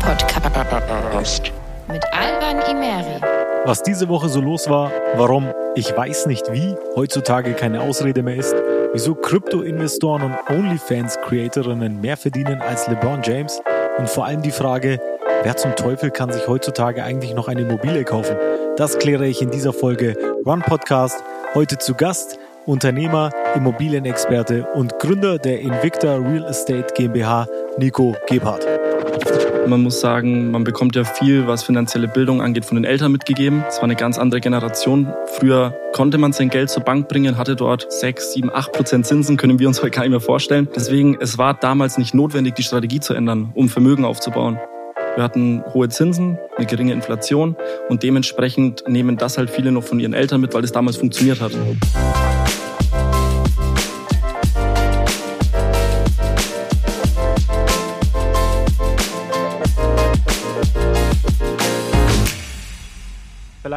Podcast mit Alban Imeri. Was diese Woche so los war, warum, ich weiß nicht wie, heutzutage keine Ausrede mehr ist, wieso Krypto-Investoren und OnlyFans-Creatorinnen mehr verdienen als LeBron James und vor allem die Frage, wer zum Teufel kann sich heutzutage eigentlich noch eine Immobilie kaufen? Das kläre ich in dieser Folge Run Podcast. Heute zu Gast Unternehmer, Immobilienexperte und Gründer der Invicta Real Estate GmbH, Nico Gebhardt. Man muss sagen, man bekommt ja viel, was finanzielle Bildung angeht, von den Eltern mitgegeben. Es war eine ganz andere Generation. Früher konnte man sein Geld zur Bank bringen, hatte dort 6, 7, 8 Prozent Zinsen, können wir uns heute gar nicht mehr vorstellen. Deswegen, es war damals nicht notwendig, die Strategie zu ändern, um Vermögen aufzubauen. Wir hatten hohe Zinsen, eine geringe Inflation und dementsprechend nehmen das halt viele noch von ihren Eltern mit, weil es damals funktioniert hat.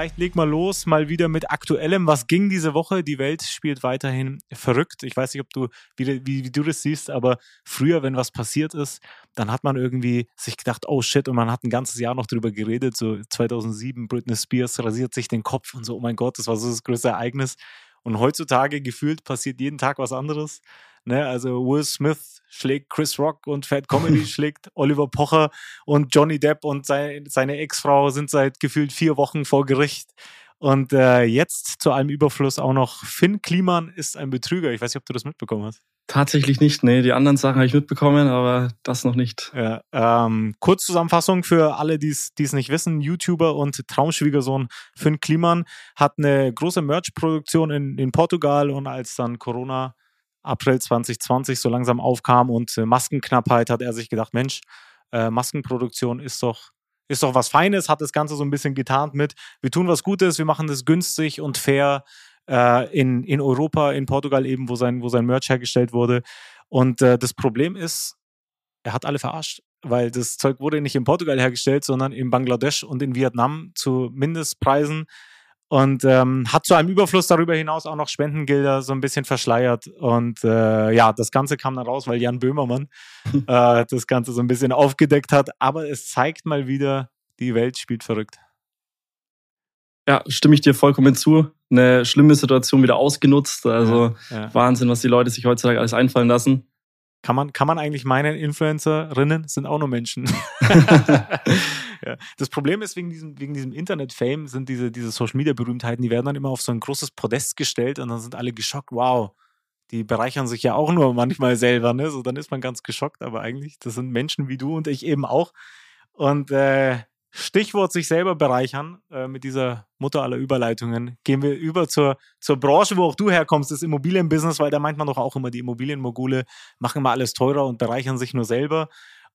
Vielleicht leg mal los, mal wieder mit Aktuellem. Was ging diese Woche? Die Welt spielt weiterhin verrückt. Ich weiß nicht, ob du, wie, wie, wie, du das siehst, aber früher, wenn was passiert ist, dann hat man irgendwie sich gedacht, oh shit, und man hat ein ganzes Jahr noch drüber geredet. So 2007, Britney Spears rasiert sich den Kopf und so, oh mein Gott, das war so das größte Ereignis. Und heutzutage gefühlt passiert jeden Tag was anderes. Ne? Also Will Smith schlägt Chris Rock und Fat Comedy schlägt Oliver Pocher und Johnny Depp und sein, seine Ex-Frau sind seit gefühlt vier Wochen vor Gericht. Und äh, jetzt zu allem Überfluss auch noch Finn Kliman ist ein Betrüger. Ich weiß nicht, ob du das mitbekommen hast. Tatsächlich nicht. Nee, die anderen Sachen habe ich mitbekommen, aber das noch nicht. Ja, ähm, Kurzzusammenfassung für alle, die es nicht wissen. YouTuber und Traumschwiegersohn Finn Kliman hat eine große Merch-Produktion in, in Portugal und als dann Corona April 2020 so langsam aufkam und äh, Maskenknappheit, hat er sich gedacht, Mensch, äh, Maskenproduktion ist doch, ist doch was Feines, hat das Ganze so ein bisschen getarnt mit, wir tun was Gutes, wir machen das günstig und fair äh, in, in Europa, in Portugal eben, wo sein, wo sein Merch hergestellt wurde. Und äh, das Problem ist, er hat alle verarscht, weil das Zeug wurde nicht in Portugal hergestellt, sondern in Bangladesch und in Vietnam zu Mindestpreisen und ähm, hat zu einem Überfluss darüber hinaus auch noch Spendengelder so ein bisschen verschleiert. Und äh, ja, das Ganze kam dann raus, weil Jan Böhmermann äh, das Ganze so ein bisschen aufgedeckt hat. Aber es zeigt mal wieder, die Welt spielt verrückt. Ja, stimme ich dir vollkommen zu. Eine schlimme Situation wieder ausgenutzt. Also ja, ja. Wahnsinn, was die Leute sich heutzutage alles einfallen lassen. Kann man, kann man eigentlich meinen, Influencerinnen sind auch nur Menschen. ja. Das Problem ist, wegen diesem, wegen diesem Internet-Fame sind diese, diese Social-Media-Berühmtheiten, die werden dann immer auf so ein großes Podest gestellt und dann sind alle geschockt, wow, die bereichern sich ja auch nur manchmal selber, ne? So, dann ist man ganz geschockt, aber eigentlich, das sind Menschen wie du und ich eben auch. Und äh, Stichwort sich selber bereichern äh, mit dieser Mutter aller Überleitungen. Gehen wir über zur, zur Branche, wo auch du herkommst, das Immobilienbusiness, weil da meint man doch auch immer, die Immobilienmogule machen immer alles teurer und bereichern sich nur selber.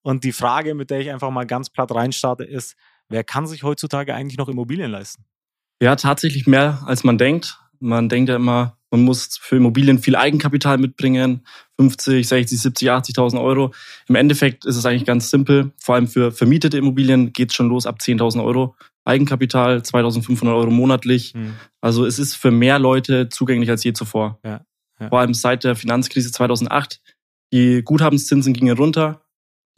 Und die Frage, mit der ich einfach mal ganz platt reinstarte, ist, wer kann sich heutzutage eigentlich noch Immobilien leisten? Ja, tatsächlich mehr, als man denkt. Man denkt ja immer, man muss für Immobilien viel Eigenkapital mitbringen, 50, 60, 70, 80.000 Euro. Im Endeffekt ist es eigentlich ganz simpel. Vor allem für vermietete Immobilien geht es schon los ab 10.000 Euro. Eigenkapital 2.500 Euro monatlich. Mhm. Also es ist für mehr Leute zugänglich als je zuvor. Ja, ja. Vor allem seit der Finanzkrise 2008. Die Guthabenszinsen gingen runter.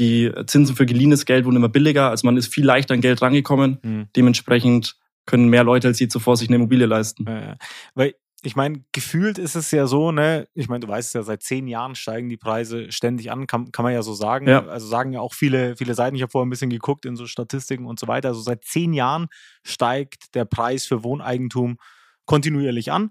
Die Zinsen für geliehenes Geld wurden immer billiger. Also man ist viel leichter an Geld rangekommen. Mhm. Dementsprechend können mehr Leute als je zuvor sich eine Immobilie leisten. Ja, Weil ich meine, gefühlt ist es ja so, ne, ich meine, du weißt ja, seit zehn Jahren steigen die Preise ständig an, kann, kann man ja so sagen. Ja. Also sagen ja auch viele, viele Seiten, ich habe vorher ein bisschen geguckt in so Statistiken und so weiter. Also seit zehn Jahren steigt der Preis für Wohneigentum kontinuierlich an.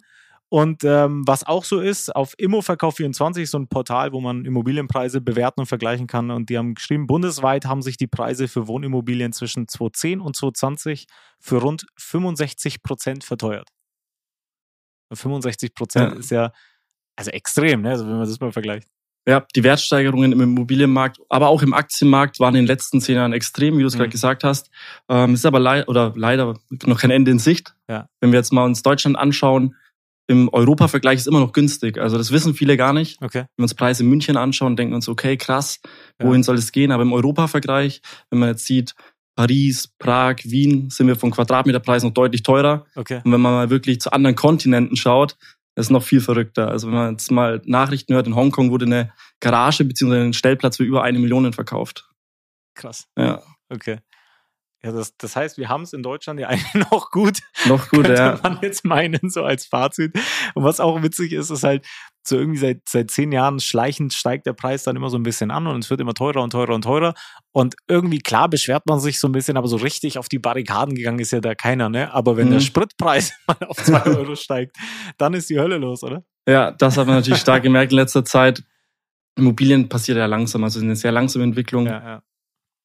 Und ähm, was auch so ist, auf Immoverkauf24 ist so ein Portal, wo man Immobilienpreise bewerten und vergleichen kann. Und die haben geschrieben, bundesweit haben sich die Preise für Wohnimmobilien zwischen 2010 und 2020 für rund 65 Prozent verteuert. 65 Prozent ja. ist ja also extrem, ne? also wenn man das mal vergleicht. Ja, die Wertsteigerungen im Immobilienmarkt, aber auch im Aktienmarkt waren in den letzten zehn Jahren extrem, wie du es mhm. gerade gesagt hast. Ähm, ist aber le oder leider noch kein Ende in Sicht. Ja. Wenn wir jetzt mal uns Deutschland anschauen, im Europa-Vergleich ist immer noch günstig. Also das wissen viele gar nicht. Okay. Wenn wir uns Preise in München anschauen, denken wir uns, okay, krass, wohin ja. soll es gehen? Aber im Europa-Vergleich, wenn man jetzt sieht, Paris, Prag, Wien sind wir von Quadratmeterpreis noch deutlich teurer. Okay. Und wenn man mal wirklich zu anderen Kontinenten schaut, ist es noch viel verrückter. Also wenn man jetzt mal Nachrichten hört, in Hongkong wurde eine Garage bzw. ein Stellplatz für über eine Million verkauft. Krass. Ja. Okay. Ja, das, das heißt, wir haben es in Deutschland ja eigentlich noch gut. Noch gut, könnte ja. man jetzt meinen, so als Fazit. Und was auch witzig ist, ist halt, so irgendwie seit, seit zehn Jahren schleichend steigt der Preis dann immer so ein bisschen an und es wird immer teurer und teurer und teurer. Und irgendwie, klar, beschwert man sich so ein bisschen, aber so richtig auf die Barrikaden gegangen ist ja da keiner, ne? Aber wenn Mhm. der Spritpreis mal auf zwei Euro steigt, dann ist die Hölle los, oder? Ja, das hat man natürlich stark gemerkt in letzter Zeit. Immobilien passiert ja langsam, also eine sehr langsame Entwicklung. Ja, ja.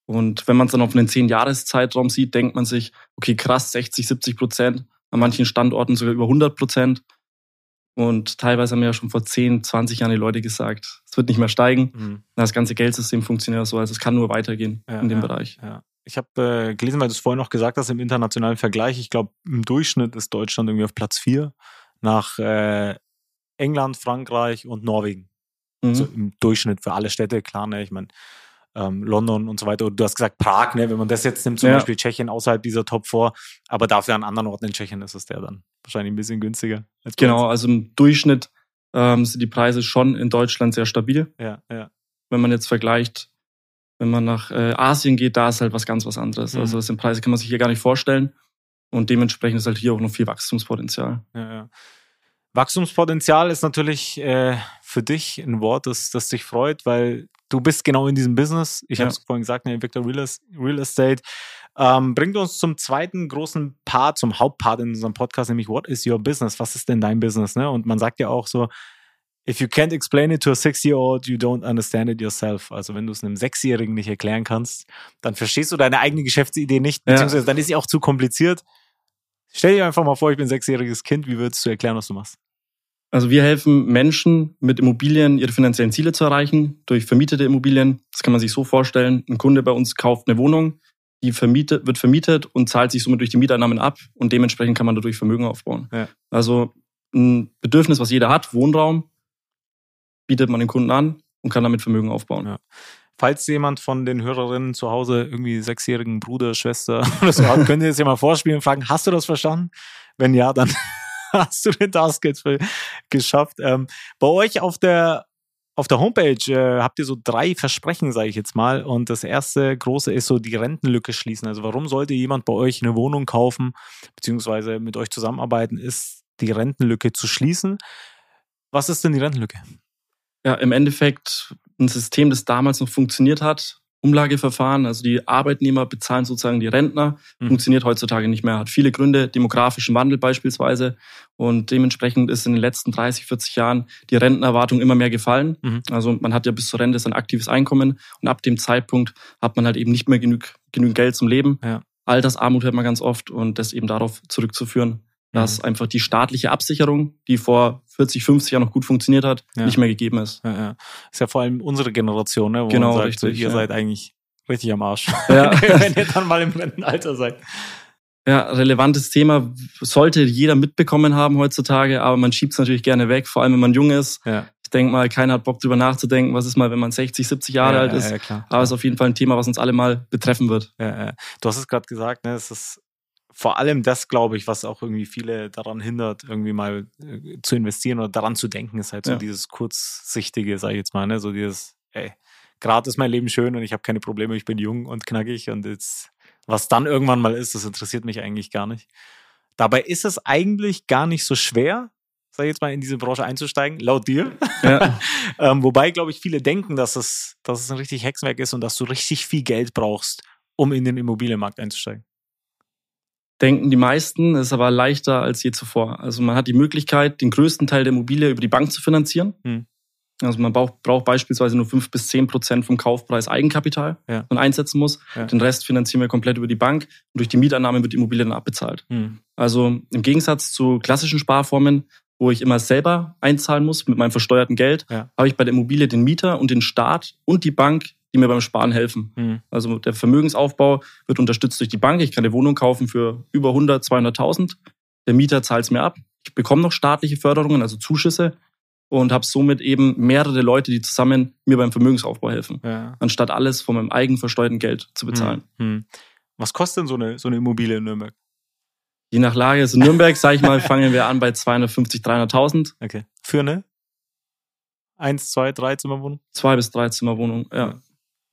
Und wenn man es dann auf einen 10-Jahres-Zeitraum sieht, denkt man sich, okay, krass, 60, 70 Prozent, an manchen Standorten sogar über 100 Prozent. Und teilweise haben ja schon vor 10, 20 Jahren die Leute gesagt, es wird nicht mehr steigen. Mhm. Das ganze Geldsystem funktioniert ja so, also es kann nur weitergehen Ja, in dem ja. Bereich. Ja. Ich habe äh, gelesen, weil du es vorhin noch gesagt hast, im internationalen Vergleich, ich glaube, im Durchschnitt ist Deutschland irgendwie auf Platz 4 nach äh, England, Frankreich und Norwegen. Mhm. So im Durchschnitt für alle Städte, klar, ne? Ich meine, ähm, London und so weiter. Du hast gesagt Prag, ne? Wenn man das jetzt nimmt, zum Ja. Beispiel Tschechien außerhalb dieser Top 4, aber dafür an anderen Orten in Tschechien ist es der dann wahrscheinlich ein bisschen günstiger. Genau, also im Durchschnitt ähm, sind die Preise schon in Deutschland sehr stabil. Ja, ja. Wenn man jetzt vergleicht, wenn man nach äh, Asien geht, da ist halt was ganz was anderes. Mhm. Also das sind Preise, kann man sich hier gar nicht vorstellen. Und dementsprechend ist halt hier auch noch viel Wachstumspotenzial. Ja, ja. Wachstumspotenzial ist natürlich äh, für dich ein Wort, das, das dich freut, weil du bist genau in diesem Business. Ich Ja. habe es vorhin gesagt, ne, Victor Real, Real Estate. Ähm, bringt uns zum zweiten großen Part, zum Hauptpart in unserem Podcast, nämlich What is your business? Was ist denn dein Business? Ne? Und man sagt ja auch so, if you can't explain it to a six-year-old, you don't understand it yourself. Also wenn du es einem Sechsjährigen nicht erklären kannst, dann verstehst du deine eigene Geschäftsidee nicht, Ja. beziehungsweise dann ist sie auch zu kompliziert. Stell dir einfach mal vor, ich bin ein sechsjähriges Kind, wie würdest du erklären, was du machst? Also wir helfen Menschen mit Immobilien ihre finanziellen Ziele zu erreichen durch vermietete Immobilien. Das kann man sich so vorstellen. Ein Kunde bei uns kauft eine Wohnung, die vermietet, wird vermietet und zahlt sich somit durch die Mieteinnahmen ab und dementsprechend kann man dadurch Vermögen aufbauen. Ja. Also ein Bedürfnis, was jeder hat, Wohnraum, bietet man den Kunden an und kann damit Vermögen aufbauen. Ja. Falls jemand von den Hörerinnen zu Hause irgendwie sechsjährigen Bruder, Schwester oder so hat, könnt ihr jetzt ja mal vorspielen und fragen, hast du das verstanden? Wenn ja, dann hast du den Task jetzt geschafft. Ähm, bei euch auf der auf der Homepage äh, habt ihr so drei Versprechen, sage ich jetzt mal. Und das erste große ist so die Rentenlücke schließen. Also warum sollte jemand bei euch eine Wohnung kaufen, beziehungsweise mit euch zusammenarbeiten, ist die Rentenlücke zu schließen. Was ist denn die Rentenlücke? Ja, im Endeffekt ein System, das damals noch funktioniert hat. Umlageverfahren, also die Arbeitnehmer bezahlen sozusagen die Rentner, Mhm. funktioniert heutzutage nicht mehr, hat viele Gründe, demografischen Wandel beispielsweise. Und dementsprechend ist in den letzten 30, 40 Jahren die Rentenerwartung immer mehr gefallen. Mhm. Also man hat ja bis zur Rente sein aktives Einkommen und ab dem Zeitpunkt hat man halt eben nicht mehr genug, genügend Geld zum Leben. Ja. Altersarmut hört man ganz oft und das eben darauf zurückzuführen, dass Mhm. einfach die staatliche Absicherung, die vor 40, 50 Jahren noch gut funktioniert hat, Ja. nicht mehr gegeben ist. Ja, ja. Ist ja vor allem unsere Generation, ne? Wo Genau, man sagt, so, richtig, ihr ja. seid eigentlich richtig am Arsch. Ja. Wenn ihr dann mal im Rentenalter seid. Ja, relevantes Thema sollte jeder mitbekommen haben heutzutage, aber man schiebt es natürlich gerne weg, vor allem wenn man jung ist. Ja. Ich denke mal, keiner hat Bock drüber nachzudenken, was ist mal, wenn man 60, 70 Jahre ja, alt ist. Ja, klar. Aber es ist auf jeden Fall ein Thema, was uns alle mal betreffen wird. Ja, ja. Du hast es gerade gesagt, ne? Es ist vor allem das, glaube ich, was auch irgendwie viele daran hindert, irgendwie mal äh, zu investieren oder daran zu denken, ist halt so Ja. dieses kurzsichtige, sag ich jetzt mal, ne? So dieses, ey, gerade ist mein Leben schön und ich habe keine Probleme, ich bin jung und knackig und jetzt, was dann irgendwann mal ist, das interessiert mich eigentlich gar nicht. Dabei ist es eigentlich gar nicht so schwer, sag ich jetzt mal, in diese Branche einzusteigen, laut dir. Ja. ähm, wobei, glaube ich, viele denken, dass es, dass es ein richtig Hexenwerk ist und dass du richtig viel Geld brauchst, um in den Immobilienmarkt einzusteigen. Denken die meisten, ist aber leichter als je zuvor. Also man hat die Möglichkeit, den größten Teil der Immobilie über die Bank zu finanzieren. Hm. Also man braucht, braucht beispielsweise nur fünf bis zehn Prozent vom Kaufpreis Eigenkapital, Ja. das man einsetzen muss. Ja. Den Rest finanzieren wir komplett über die Bank und durch die Mietannahme wird die Immobilie dann abbezahlt. Hm. Also im Gegensatz zu klassischen Sparformen, wo ich immer selber einzahlen muss mit meinem versteuerten Geld, Ja. habe ich bei der Immobilie den Mieter und den Staat und die Bank, die mir beim Sparen helfen. Hm. Also der Vermögensaufbau wird unterstützt durch die Bank. Ich kann eine Wohnung kaufen für über 100, 200.000. Der Mieter zahlt es mir ab. Ich bekomme noch staatliche Förderungen, also Zuschüsse und habe somit eben mehrere Leute, die zusammen mir beim Vermögensaufbau helfen, Ja. anstatt alles von meinem eigen versteuerten Geld zu bezahlen. Hm. Hm. Was kostet denn so eine, so eine Immobilie in Nürnberg? Je nach Lage, also in Nürnberg, sage ich mal, fangen wir an bei 250, 300.000. Okay. Für eine? Eins, zwei, drei Zimmerwohnung? Zwei bis drei Zimmerwohnung, ja.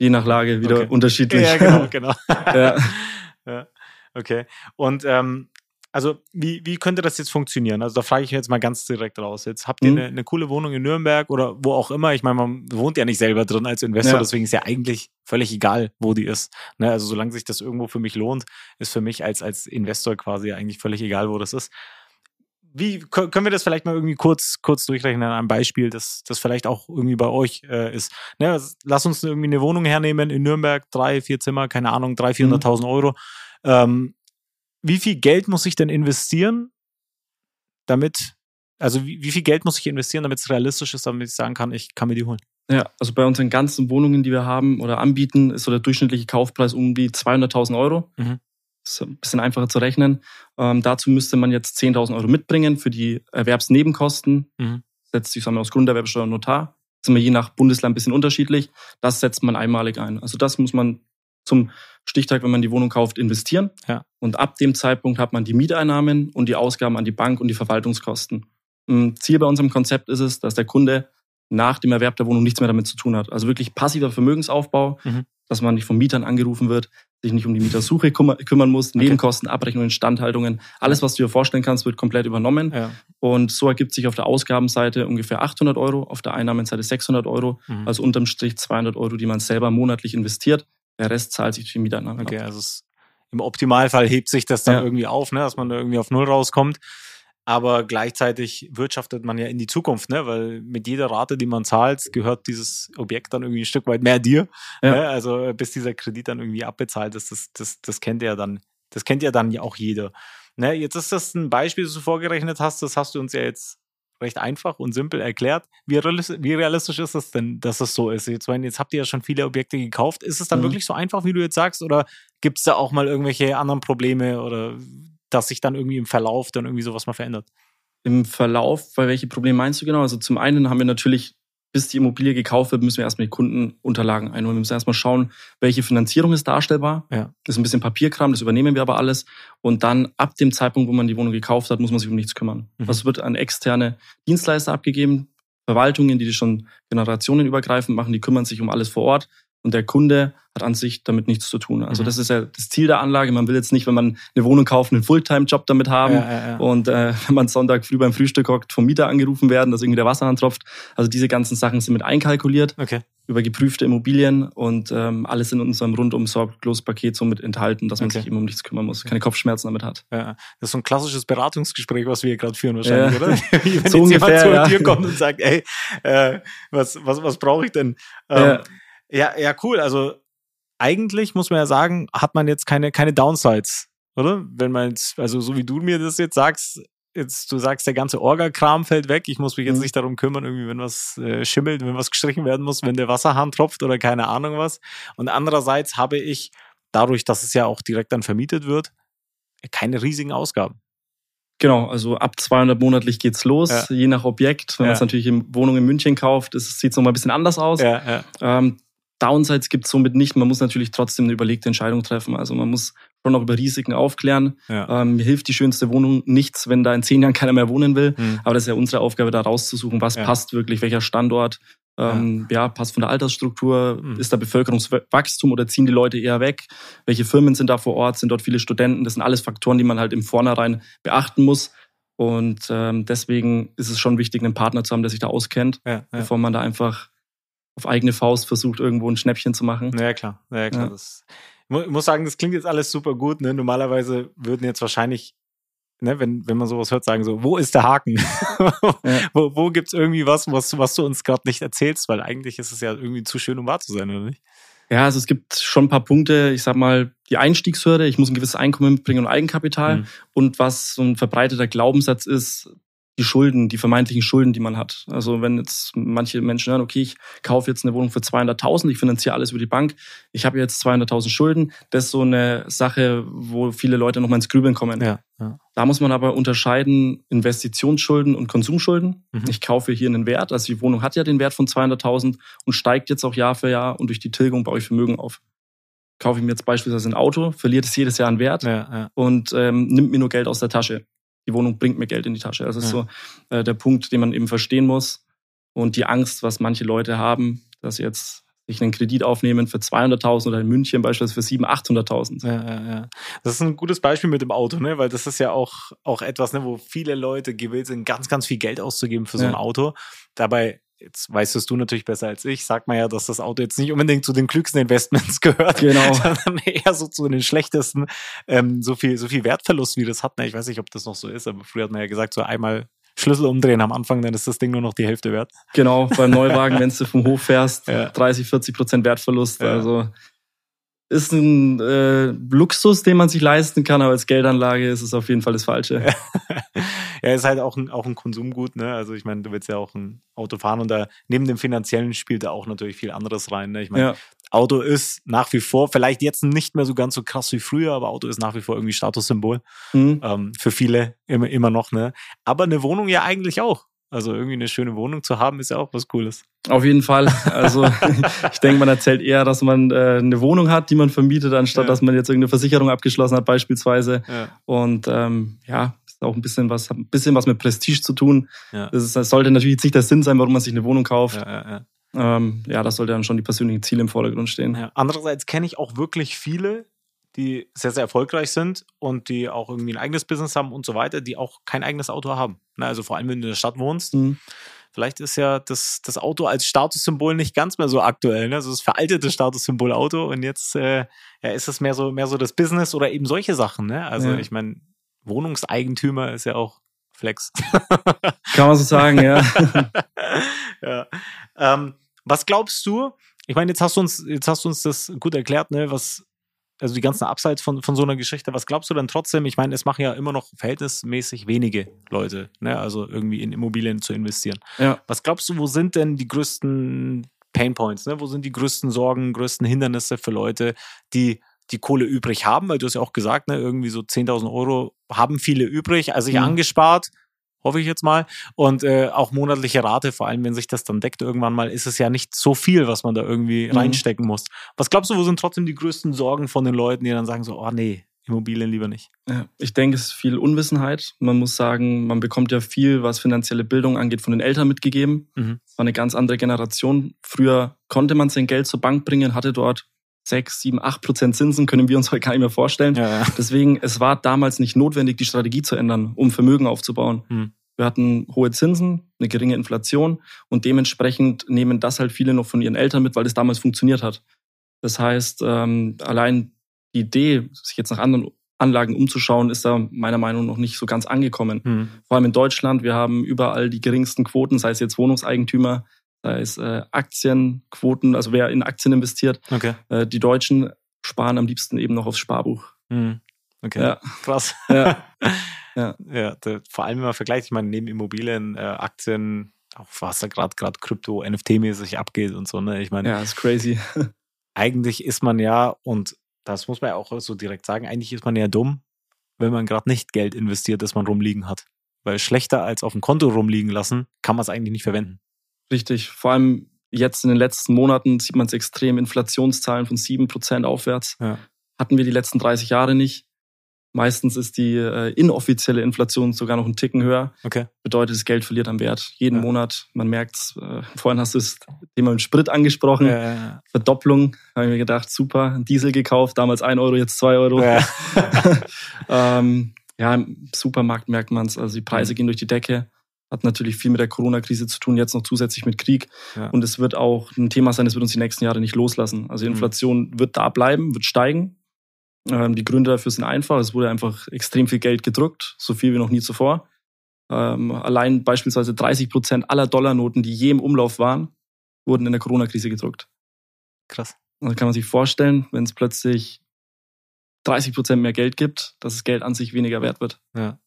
Je nach Lage wieder Okay. unterschiedlich. Ja, genau, genau. ja. ja. Okay. Und ähm, also wie, wie könnte das jetzt funktionieren? Also da frage ich jetzt mal ganz direkt raus. Jetzt habt ihr Mhm. eine, eine coole Wohnung in Nürnberg oder wo auch immer. Ich meine, man wohnt ja nicht selber drin als Investor, Ja. deswegen ist ja eigentlich völlig egal, wo die ist. Ne? Also solange sich das irgendwo für mich lohnt, ist für mich als, als Investor quasi eigentlich völlig egal, wo das ist. Wie kö- können wir das vielleicht mal irgendwie kurz, kurz durchrechnen an einem Beispiel, das, das vielleicht auch irgendwie bei euch äh, ist? Ne, also lass uns irgendwie eine Wohnung hernehmen in Nürnberg, drei, vier Zimmer, keine Ahnung, drei, Mhm. 400.000 Euro. Ähm, wie viel Geld muss ich denn investieren, damit, also wie, wie viel Geld muss ich investieren, damit es realistisch ist, damit ich sagen kann, ich kann mir die holen? Ja, also bei unseren ganzen Wohnungen, die wir haben oder anbieten, ist so der durchschnittliche Kaufpreis um die 200.000 Euro. Mhm. Das ist ein bisschen einfacher zu rechnen. Ähm, dazu müsste man jetzt 10.000 Euro mitbringen für die Erwerbsnebenkosten. Mhm. Setzt sich aus Grunderwerbsteuer und Notar. Das ist immer je nach Bundesland ein bisschen unterschiedlich. Das setzt man einmalig ein. Also das muss man zum Stichtag, wenn man die Wohnung kauft, investieren. Ja. Und ab dem Zeitpunkt hat man die Mieteinnahmen und die Ausgaben an die Bank und die Verwaltungskosten. Ein Ziel bei unserem Konzept ist es, dass der Kunde nach dem Erwerb der Wohnung nichts mehr damit zu tun hat. Also wirklich passiver Vermögensaufbau, Mhm. dass man nicht von Mietern angerufen wird, sich nicht um die Mietersuche kümmern muss, Nebenkosten, Abrechnungen, Instandhaltungen, alles, was du dir vorstellen kannst, wird komplett übernommen. Ja. Und so ergibt sich auf der Ausgabenseite ungefähr 800 Euro, auf der Einnahmenseite 600 Euro, Mhm. also unterm Strich 200 Euro, die man selber monatlich investiert. Der Rest zahlt sich durch die Mieteinnahmen. Okay, ab. also im Optimalfall hebt sich das dann Ja. irgendwie auf, ne, dass man da irgendwie auf Null rauskommt. Aber gleichzeitig wirtschaftet man ja in die Zukunft, ne? weil mit jeder Rate, die man zahlt, gehört dieses Objekt dann irgendwie ein Stück weit mehr dir. Ja. Ne? Also bis dieser Kredit dann irgendwie abbezahlt ist, das, das, das kennt ja dann, das kennt ja dann ja auch jeder. Ne? Jetzt ist das ein Beispiel, das du vorgerechnet hast, das hast du uns ja jetzt recht einfach und simpel erklärt. Wie realistisch, wie realistisch ist das denn, dass das so ist? Jetzt, meine, jetzt habt ihr ja schon viele Objekte gekauft. Ist es dann Mhm. wirklich so einfach, wie du jetzt sagst, oder gibt es da auch mal irgendwelche anderen Probleme oder dass sich dann irgendwie im Verlauf dann irgendwie sowas mal verändert? Im Verlauf, weil welche Probleme meinst du genau? Also zum einen haben wir natürlich, bis die Immobilie gekauft wird, müssen wir erstmal die Kundenunterlagen einholen. Wir müssen erstmal schauen, welche Finanzierung ist darstellbar. Ja. Das ist ein bisschen Papierkram, das übernehmen wir aber alles. Und dann ab dem Zeitpunkt, wo man die Wohnung gekauft hat, muss man sich um nichts kümmern. Mhm. Das wird an externe Dienstleister abgegeben, Verwaltungen, die das schon generationenübergreifend machen, die kümmern sich um alles vor Ort. Und der Kunde hat an sich damit nichts zu tun. Also Mhm. das ist ja das Ziel der Anlage. Man will jetzt nicht, wenn man eine Wohnung kauft, einen Fulltime-Job damit haben. Ja, ja, ja. Und äh, wenn man Sonntag früh beim Frühstück hockt, vom Mieter angerufen werden, dass irgendwie der Wasserhahn tropft. Also diese ganzen Sachen sind mit einkalkuliert Okay. über geprüfte Immobilien und ähm, alles in unserem rundum sorglos Paket so mit enthalten, dass man Okay. sich eben um nichts kümmern muss, keine Kopfschmerzen damit hat. Ja, das ist so ein klassisches Beratungsgespräch, was wir hier gerade führen wahrscheinlich, oder? Wenn So jetzt jemand ungefähr, zu ja. dir kommt und sagt, ey, äh, was, was, was brauche ich denn? Ähm, ja. ja, cool. Also eigentlich muss man ja sagen, hat man jetzt keine, keine Downsides, oder? Wenn man jetzt, also so wie du mir das jetzt sagst, jetzt du sagst, der ganze Orga-Kram fällt weg. Ich muss mich jetzt Mhm. nicht darum kümmern, irgendwie, wenn was äh, schimmelt, wenn was gestrichen werden muss, wenn der Wasserhahn tropft oder keine Ahnung was. Und andererseits habe ich dadurch, dass es ja auch direkt dann vermietet wird, keine riesigen Ausgaben. Genau, also ab 200 monatlich geht's los, Ja. je nach Objekt. Wenn Ja. man es natürlich in Wohnung in München kauft, sieht es nochmal ein bisschen anders aus. Ja, ja. Ähm, Downsides gibt's somit nicht. Man muss natürlich trotzdem eine überlegte Entscheidung treffen. Also man muss schon noch über Risiken aufklären. ja. Ähm, mir hilft die schönste Wohnung nichts, wenn da in zehn Jahren keiner mehr wohnen will. Hm. Aber das ist ja unsere Aufgabe, da rauszusuchen, was Ja. passt wirklich, welcher Standort, ähm, ja. passt von der Altersstruktur, Mhm. ist da Bevölkerungswachstum oder ziehen die Leute eher weg? Welche Firmen sind da vor Ort? Sind dort viele Studenten? Das sind alles Faktoren, die man halt im Vornherein beachten muss. Und ähm, deswegen ist es schon wichtig, einen Partner zu haben, der sich da auskennt, Ja, ja. bevor man da einfach auf eigene Faust versucht, irgendwo ein Schnäppchen zu machen. Ja, klar. Ja, klar. Ja. Das, ich mu- ich muss sagen, das klingt jetzt alles super gut. Ne? Normalerweise würden jetzt wahrscheinlich, ne, wenn, wenn man sowas hört, sagen so, wo ist der Haken? Wo, wo gibt's irgendwie was, was, was du uns gerade nicht erzählst? Weil eigentlich ist es ja irgendwie zu schön, um wahr zu sein, oder nicht? Ja, also es gibt schon ein paar Punkte. Ich sag mal, die Einstiegshürde, ich muss ein gewisses Einkommen mitbringen und Eigenkapital. Mhm. Und was so ein verbreiteter Glaubenssatz ist, die Schulden, die vermeintlichen Schulden, die man hat. Also wenn jetzt manche Menschen hören, okay, ich kaufe jetzt eine Wohnung für 200.000, ich finanziere alles über die Bank, ich habe jetzt 200.000 Schulden, das ist so eine Sache, wo viele Leute nochmal ins Grübeln kommen. Ja. ja. Da muss man aber unterscheiden Investitionsschulden und Konsumschulden. Mhm. Ich kaufe hier einen Wert, also die Wohnung hat ja den Wert von 200.000 und steigt jetzt auch Jahr für Jahr und durch die Tilgung baue ich Vermögen auf. Kaufe ich mir jetzt beispielsweise ein Auto, verliert es jedes Jahr an Wert Ja, ja. und ähm, nimmt mir nur Geld aus der Tasche. Die Wohnung bringt mir Geld in die Tasche. Das ist Ja. so äh, der Punkt, den man eben verstehen muss. Und die Angst, was manche Leute haben, dass sie jetzt sich einen Kredit aufnehmen für 200.000 oder in München beispielsweise für 700.000, 800.000. Ja, ja, ja. Das ist ein gutes Beispiel mit dem Auto, ne? weil das ist ja auch, auch etwas, ne, wo viele Leute gewillt sind, ganz, ganz viel Geld auszugeben für so ein Auto. Dabei jetzt weißt es du natürlich besser als ich, sag mal ja, dass das Auto jetzt nicht unbedingt zu den klügsten Investments gehört, genau. sondern eher so zu den schlechtesten. Ähm, so viel, so viel Wertverlust, wie das hat. Ne? Ich weiß nicht, ob das noch so ist, aber früher hat man ja gesagt, so einmal Schlüssel umdrehen am Anfang, dann ist das Ding nur noch die Hälfte wert. Genau, beim Neuwagen, wenn du vom Hof fährst, ja. 30, 40 Prozent Wertverlust. Ja. Also ist ein äh, Luxus, den man sich leisten kann, aber als Geldanlage ist es auf jeden Fall das Falsche. ja, ist halt auch ein, auch ein Konsumgut, ne? Also ich meine, du willst ja auch ein Auto fahren und da neben dem finanziellen spielt da auch natürlich viel anderes rein. Ne? Ich meine, ja. Auto ist nach wie vor, vielleicht jetzt nicht mehr so ganz so krass wie früher, aber Auto ist nach wie vor irgendwie Statussymbol. Mhm. Ähm, für viele immer, immer noch, ne? Aber eine Wohnung ja eigentlich auch. Also irgendwie eine schöne Wohnung zu haben, ist ja auch was Cooles. Auf jeden Fall. Also ich denke, man erzählt eher, dass man äh, eine Wohnung hat, die man vermietet, anstatt ja. dass man jetzt irgendeine Versicherung abgeschlossen hat, beispielsweise. Ja. Und ähm, ja, ist auch ein bisschen was, ein bisschen was mit Prestige zu tun. Ja. Das, ist, das sollte natürlich jetzt nicht der Sinn sein, warum man sich eine Wohnung kauft. Ja. Ähm, das sollte dann schon die persönlichen Ziele im Vordergrund stehen. Andererseits kenne ich auch wirklich viele, die sehr, sehr erfolgreich sind und die auch irgendwie ein eigenes Business haben und so weiter, die auch kein eigenes Auto haben. Ne, also vor allem, wenn du in der Stadt wohnst. Mhm. Vielleicht ist ja das, das Auto als Statussymbol nicht ganz mehr so aktuell. Ne? Also das veraltete Statussymbol Auto und jetzt äh, ja, ist es mehr so, mehr so das Business oder eben solche Sachen. Ne? Also ja. ich meine, Wohnungseigentümer ist ja auch Flex. Kann man so sagen, ja. ja. Ähm, was glaubst du? Ich meine, jetzt hast du uns, jetzt hast du uns das gut erklärt, ne? Was, also die ganzen Upsides von, von so einer Geschichte, was glaubst du denn trotzdem? Ich meine, es machen ja immer noch verhältnismäßig wenige Leute, ne? also irgendwie in Immobilien zu investieren. Ja. Was glaubst du, wo sind denn die größten Painpoints? Ne? Wo sind die größten Sorgen, größten Hindernisse für Leute, die die Kohle übrig haben? Weil du hast ja auch gesagt, ne? irgendwie so 10.000 Euro haben viele übrig, also ich mhm. angespart hoffe ich jetzt mal. Und äh, auch monatliche Rate, vor allem wenn sich das dann deckt irgendwann mal, ist es ja nicht so viel, was man da irgendwie mhm. reinstecken muss. Was glaubst du, wo sind trotzdem die größten Sorgen von den Leuten, die dann sagen so, oh nee, Immobilien lieber nicht? Ja, ich denke, es ist viel Unwissenheit. Man muss sagen, man bekommt ja viel, was finanzielle Bildung angeht, von den Eltern mitgegeben. Mhm. War eine ganz andere Generation. Früher konnte man sein Geld zur Bank bringen, hatte dort sechs, sieben, acht Prozent Zinsen können wir uns heute gar nicht mehr vorstellen. Ja, ja. Deswegen, es war damals nicht notwendig, die Strategie zu ändern, um Vermögen aufzubauen. Hm. Wir hatten hohe Zinsen, eine geringe Inflation und dementsprechend nehmen das halt viele noch von ihren Eltern mit, weil es damals funktioniert hat. Das heißt, ähm, allein die Idee, sich jetzt nach anderen Anlagen umzuschauen, ist da meiner Meinung nach noch nicht so ganz angekommen. Hm. Vor allem in Deutschland, wir haben überall die geringsten Quoten, sei es jetzt Wohnungseigentümer, sei es äh, Aktienquoten, also wer in Aktien investiert. Okay. Äh, die Deutschen sparen am liebsten eben noch aufs Sparbuch. Hm. Okay, ja. krass. Ja. Ja, ja der, vor allem wenn man vergleicht, ich meine, neben Immobilien, äh, Aktien, auch was da gerade gerade Krypto, NFT-mäßig abgeht und so, ne? Ich meine, ja, ist crazy. eigentlich ist man ja, und das muss man ja auch so direkt sagen, eigentlich ist man ja dumm, wenn man gerade nicht Geld investiert, das man rumliegen hat. Weil schlechter als auf dem Konto rumliegen lassen, kann man es eigentlich nicht verwenden. Richtig. Vor allem jetzt in den letzten Monaten sieht man es extrem. Inflationszahlen von 7% aufwärts. Ja. Hatten wir die letzten 30 Jahre nicht. Meistens ist die äh, inoffizielle Inflation sogar noch einen Ticken höher. Okay. Bedeutet, das Geld verliert an Wert. Jeden ja. Monat, man merkt es. Äh, vorhin hast du das Thema mit Sprit angesprochen. Ja, Verdopplung, habe ich mir gedacht, super. Diesel gekauft, damals ein Euro, jetzt zwei Euro. Ja, ähm, ja im Supermarkt merkt man es. Also die Preise mhm. gehen durch die Decke. Hat natürlich viel mit der Corona-Krise zu tun, jetzt noch zusätzlich mit Krieg. Und es wird auch ein Thema sein, das wird uns die nächsten Jahre nicht loslassen. Also die mhm. Inflation mhm. wird da bleiben, wird steigen ähm, die Gründe dafür sind einfach. Es wurde einfach extrem viel Geld gedruckt, so viel wie noch nie zuvor. Ähm, allein beispielsweise 30 Prozent aller Dollarnoten, die je im Umlauf waren, wurden in der Corona-Krise gedruckt. Krass. Also kann man sich vorstellen, wenn es plötzlich 30 Prozent mehr Geld gibt, dass das Geld an sich weniger wert wird. Ja,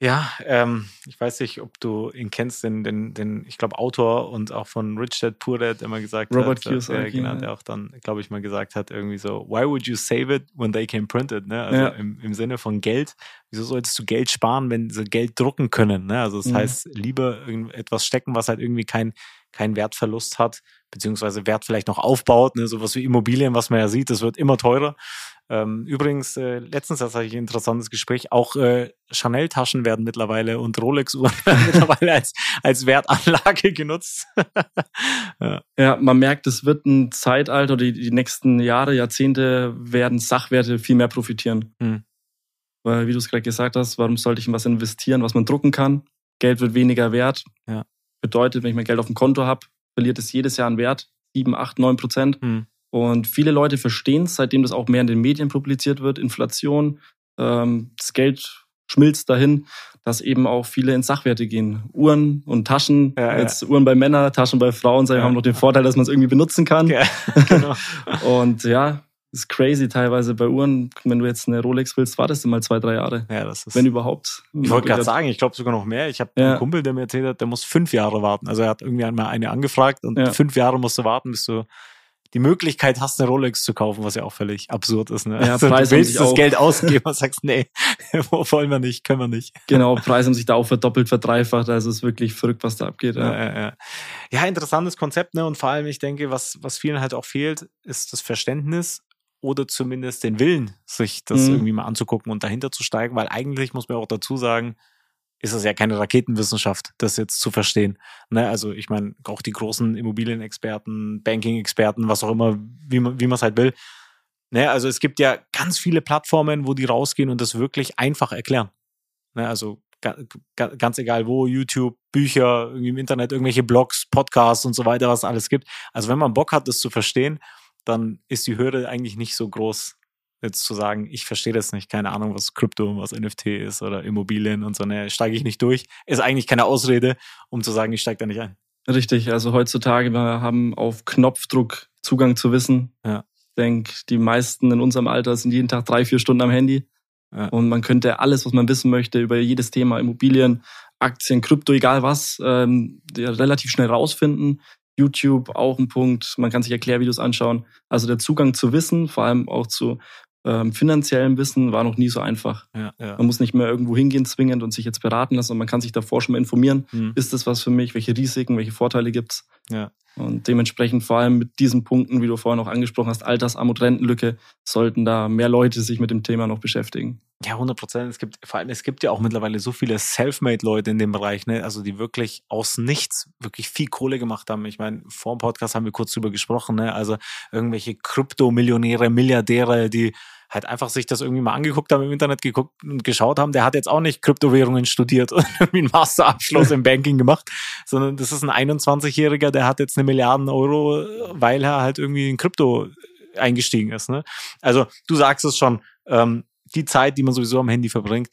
ja. Ähm, ich weiß nicht, ob du ihn kennst, den, den, den ich glaube, Autor und auch von Rich Dad Poor Dad immer gesagt Robert hat. Robert Kiyosaki. Äh, genau, der auch dann, glaube ich, mal gesagt hat, irgendwie so, why would you save it when they can print it? Ne? Also ja. im, im Sinne von Geld. Wieso solltest du Geld sparen, wenn sie Geld drucken können? Ne? Also das mhm. heißt, lieber etwas stecken, was halt irgendwie kein, keinen Wertverlust hat, beziehungsweise Wert vielleicht noch aufbaut, ne, sowas wie Immobilien, was man ja sieht, das wird immer teurer. Ähm, übrigens, äh, letztens hatte ich ein interessantes Gespräch, auch äh, Chanel-Taschen werden mittlerweile und Rolex-Uhren werden mittlerweile als, als Wertanlage genutzt. ja. ja. man merkt, es wird ein Zeitalter, die, die nächsten Jahre, Jahrzehnte werden Sachwerte viel mehr profitieren. Hm. Weil, wie du es gerade gesagt hast, warum sollte ich in was investieren, was man drucken kann? Geld wird weniger wert. Ja. Bedeutet, wenn ich mein Geld auf dem Konto habe, verliert es jedes Jahr einen Wert. 7, 8, 9 Prozent. Hm. Und viele Leute verstehen es, seitdem das auch mehr in den Medien publiziert wird, Inflation, ähm, das Geld schmilzt dahin, dass eben auch viele in Sachwerte gehen. Uhren und Taschen, ja, jetzt ja. Uhren bei Männern, Taschen bei Frauen, ja. haben noch den Vorteil, dass man es irgendwie benutzen kann. Genau. und ja, ist crazy teilweise bei Uhren. Wenn du jetzt eine Rolex willst, wartest du mal zwei, drei Jahre. Ja, das ist. Wenn überhaupt. Ich wollte gerade sagen, ich glaube sogar noch mehr. Ich habe ja. einen Kumpel, der mir erzählt hat, der muss fünf Jahre warten. Also er hat irgendwie einmal eine angefragt und ja. fünf Jahre musst du warten, bis du die Möglichkeit hast, eine Rolex zu kaufen, was ja auch völlig absurd ist. Ne? Ja, also, du willst das Geld ausgeben und sagst, nee, wollen wir nicht, können wir nicht. Genau, Preise haben sich da auch verdoppelt, verdreifacht. Also es ist wirklich verrückt, was da abgeht. Ja, ja, ja. ja interessantes Konzept. Ne? Und vor allem, ich denke, was, was vielen halt auch fehlt, ist das Verständnis oder zumindest den Willen, sich das mhm. irgendwie mal anzugucken und dahinter zu steigen, weil eigentlich muss man auch dazu sagen, ist es ja keine Raketenwissenschaft, das jetzt zu verstehen. Ne? Also ich meine, auch die großen Immobilienexperten, Banking-Experten, was auch immer, wie man es halt will. Ne? Also es gibt ja ganz viele Plattformen, wo die rausgehen und das wirklich einfach erklären. Ne? Also ganz egal wo, YouTube, Bücher, irgendwie im Internet, irgendwelche Blogs, Podcasts und so weiter, was alles gibt. Also wenn man Bock hat, das zu verstehen, dann ist die Hürde eigentlich nicht so groß, jetzt zu sagen, ich verstehe das nicht, keine Ahnung, was Krypto, was NFT ist oder Immobilien und so, ne, steige ich nicht durch, ist eigentlich keine Ausrede, um zu sagen, ich steige da nicht ein. Richtig, also heutzutage, wir haben auf Knopfdruck Zugang zu Wissen. Ja. Ich denke, die meisten in unserem Alter sind jeden Tag drei, vier Stunden am Handy. Ja. Und man könnte alles, was man wissen möchte, über jedes Thema, Immobilien, Aktien, Krypto, egal was, ähm, relativ schnell rausfinden. YouTube auch ein Punkt. Man kann sich Erklärvideos anschauen. Also der Zugang zu Wissen, vor allem auch zu ähm, finanziellem Wissen, war noch nie so einfach. Ja, ja. Man muss nicht mehr irgendwo hingehen zwingend und sich jetzt beraten lassen, sondern man kann sich davor schon mal informieren. Mhm. Ist das was für mich? Welche Risiken, welche Vorteile gibt's? Ja. Und dementsprechend vor allem mit diesen Punkten, wie du vorhin auch angesprochen hast, Altersarmut, Rentenlücke, sollten da mehr Leute sich mit dem Thema noch beschäftigen. Ja, 100 Prozent. Es gibt, vor allem, es gibt ja auch mittlerweile so viele Selfmade-Leute in dem Bereich, ne? Also, die wirklich aus nichts wirklich viel Kohle gemacht haben. Ich meine, vor dem Podcast haben wir kurz drüber gesprochen, ne? Also, irgendwelche Kryptomillionäre, Milliardäre, die halt einfach sich das irgendwie mal angeguckt haben, im Internet geguckt und geschaut haben, der hat jetzt auch nicht Kryptowährungen studiert und irgendwie einen Masterabschluss im Banking gemacht, sondern das ist ein 21-Jähriger, der hat jetzt eine Milliarden Euro, weil er halt irgendwie in Krypto eingestiegen ist. Ne? Also du sagst es schon, ähm, die Zeit, die man sowieso am Handy verbringt,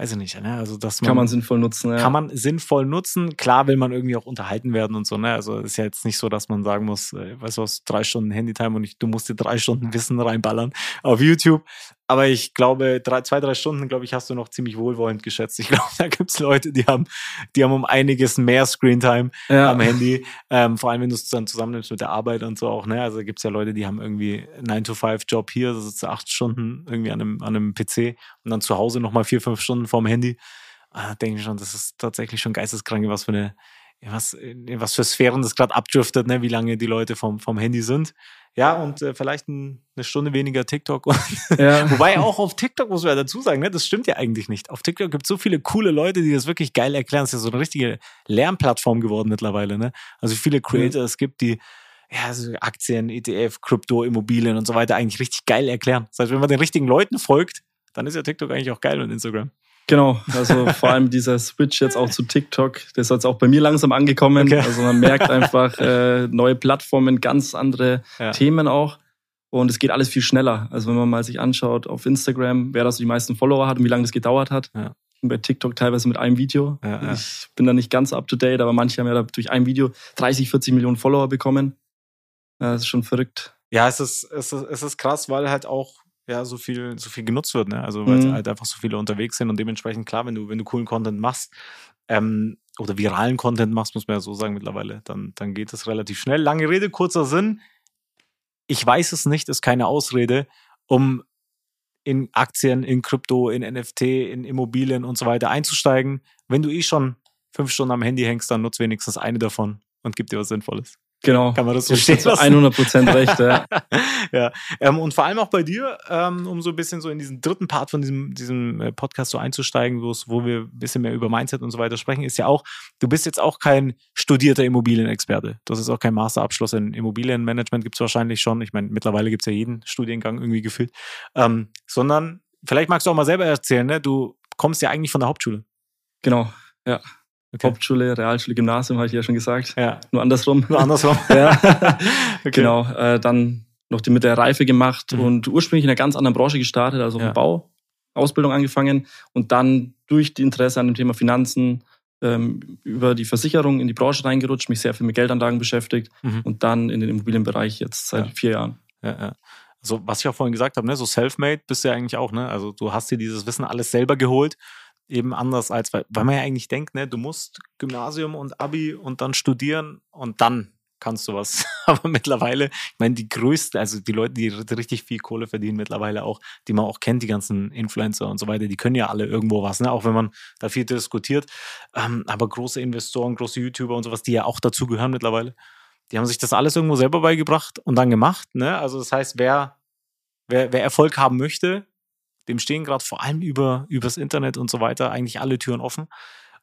weiß ich nicht, ne? Also dass man, kann man sinnvoll nutzen. Ja. Kann man sinnvoll nutzen. Klar will man irgendwie auch unterhalten werden und so, ne? Also ist ja jetzt nicht so, dass man sagen muss, äh, weißt du was, drei Stunden Handytime und ich, du musst dir drei Stunden Wissen reinballern auf YouTube. Aber ich glaube, drei, zwei, drei Stunden, glaube ich, hast du noch ziemlich wohlwollend geschätzt. Ich glaube, da gibt's Leute, die haben, die haben um einiges mehr Screentime ja. am Handy. Ähm, vor allem, wenn du es dann zusammennimmst mit der Arbeit und so auch. Ne? Also gibt's ja Leute, die haben irgendwie 9-to-5-Job hier, das ist acht Stunden irgendwie an einem, an einem PC und dann zu Hause nochmal vier, fünf Stunden vorm Handy. Ah, denke ich schon, das ist tatsächlich schon geisteskrank, was für eine, was, was für Sphären das gerade abdriftet, ne? wie lange die Leute vom, vom Handy sind. Ja, und äh, vielleicht ein, eine Stunde weniger TikTok. Ja. Wobei auch auf TikTok muss man ja dazu sagen, ne, das stimmt ja eigentlich nicht. Auf TikTok gibt es so viele coole Leute, die das wirklich geil erklären. Es ist ja so eine richtige Lernplattform geworden mittlerweile. Ne? Also viele Creators mhm. gibt, die ja, also Aktien, ETF, Krypto, Immobilien und so weiter eigentlich richtig geil erklären. Das heißt, wenn man den richtigen Leuten folgt, dann ist ja TikTok eigentlich auch geil und Instagram. Genau, also vor allem dieser Switch jetzt auch zu TikTok, der ist jetzt auch bei mir langsam angekommen. Okay. Also man merkt einfach äh, neue Plattformen, ganz andere ja. Themen auch. Und es geht alles viel schneller. Also wenn man mal sich anschaut auf Instagram, wer das die meisten Follower hat und wie lange das gedauert hat. Ja. Und bei TikTok teilweise mit einem Video. Ja, ich bin da nicht ganz up to date, aber manche haben ja durch ein Video 30, 40 Millionen Follower bekommen. Das ist schon verrückt. Ja, es ist, es ist, es ist krass, weil halt auch ja so viel, so viel genutzt wird, ne? Also weil mhm. halt einfach so viele unterwegs sind und dementsprechend klar, wenn du, wenn du coolen Content machst, ähm, oder viralen Content machst, muss man ja so sagen mittlerweile, dann, dann geht es relativ schnell. Lange Rede, kurzer Sinn. Ich weiß es nicht, ist keine Ausrede, um in Aktien, in Krypto, in NFT, in Immobilien und so weiter einzusteigen. Wenn du eh schon fünf Stunden am Handy hängst, dann nutzt wenigstens eine davon und gibt dir was Sinnvolles. Genau. Kann man das so stehen lassen? 100 Prozent recht, ja. ja, ähm, und vor allem auch bei dir, ähm, um so ein bisschen so in diesen dritten Part von diesem, diesem äh, Podcast so einzusteigen, wo wir ein bisschen mehr über Mindset und so weiter sprechen, ist ja auch, du bist jetzt auch kein studierter Immobilienexperte. Das ist auch kein Masterabschluss in Immobilienmanagement, gibt es wahrscheinlich schon. Ich meine, mittlerweile gibt es ja jeden Studiengang irgendwie gefühlt. Ähm, sondern, vielleicht magst du auch mal selber erzählen, ne? du kommst ja eigentlich von der Hauptschule. Genau. Ja. Okay. Hauptschule, Realschule, Gymnasium, habe ich ja schon gesagt. Ja, Nur andersrum. nur andersrum. ja. Okay. Genau. Äh, dann noch die mittlere Reife gemacht Mhm. und ursprünglich in einer ganz anderen Branche gestartet, also Ja. Bau, Ausbildung angefangen und dann durch die Interesse an dem Thema Finanzen ähm, über die Versicherung in die Branche reingerutscht, mich sehr viel mit Geldanlagen beschäftigt Mhm. und dann in den Immobilienbereich jetzt seit Ja. vier Jahren. Ja, ja. Also, was ich auch vorhin gesagt habe, ne, so self-made bist du ja eigentlich auch, ne? Also, du hast dir dieses Wissen alles selber geholt. Eben anders als, weil, weil man ja eigentlich denkt, ne, du musst Gymnasium und Abi und dann studieren und dann kannst du was. Aber mittlerweile, ich meine, die größten, also die Leute, die richtig viel Kohle verdienen mittlerweile auch, die man auch kennt, die ganzen Influencer und so weiter, die können ja alle irgendwo was, ne? Auch wenn man da viel diskutiert. Ähm, aber große Investoren, große YouTuber und sowas, die ja auch dazu gehören mittlerweile, die haben sich das alles irgendwo selber beigebracht und dann gemacht. Ne? Also das heißt, wer, wer, wer Erfolg haben möchte, dem stehen gerade vor allem über übers Internet und so weiter eigentlich alle Türen offen.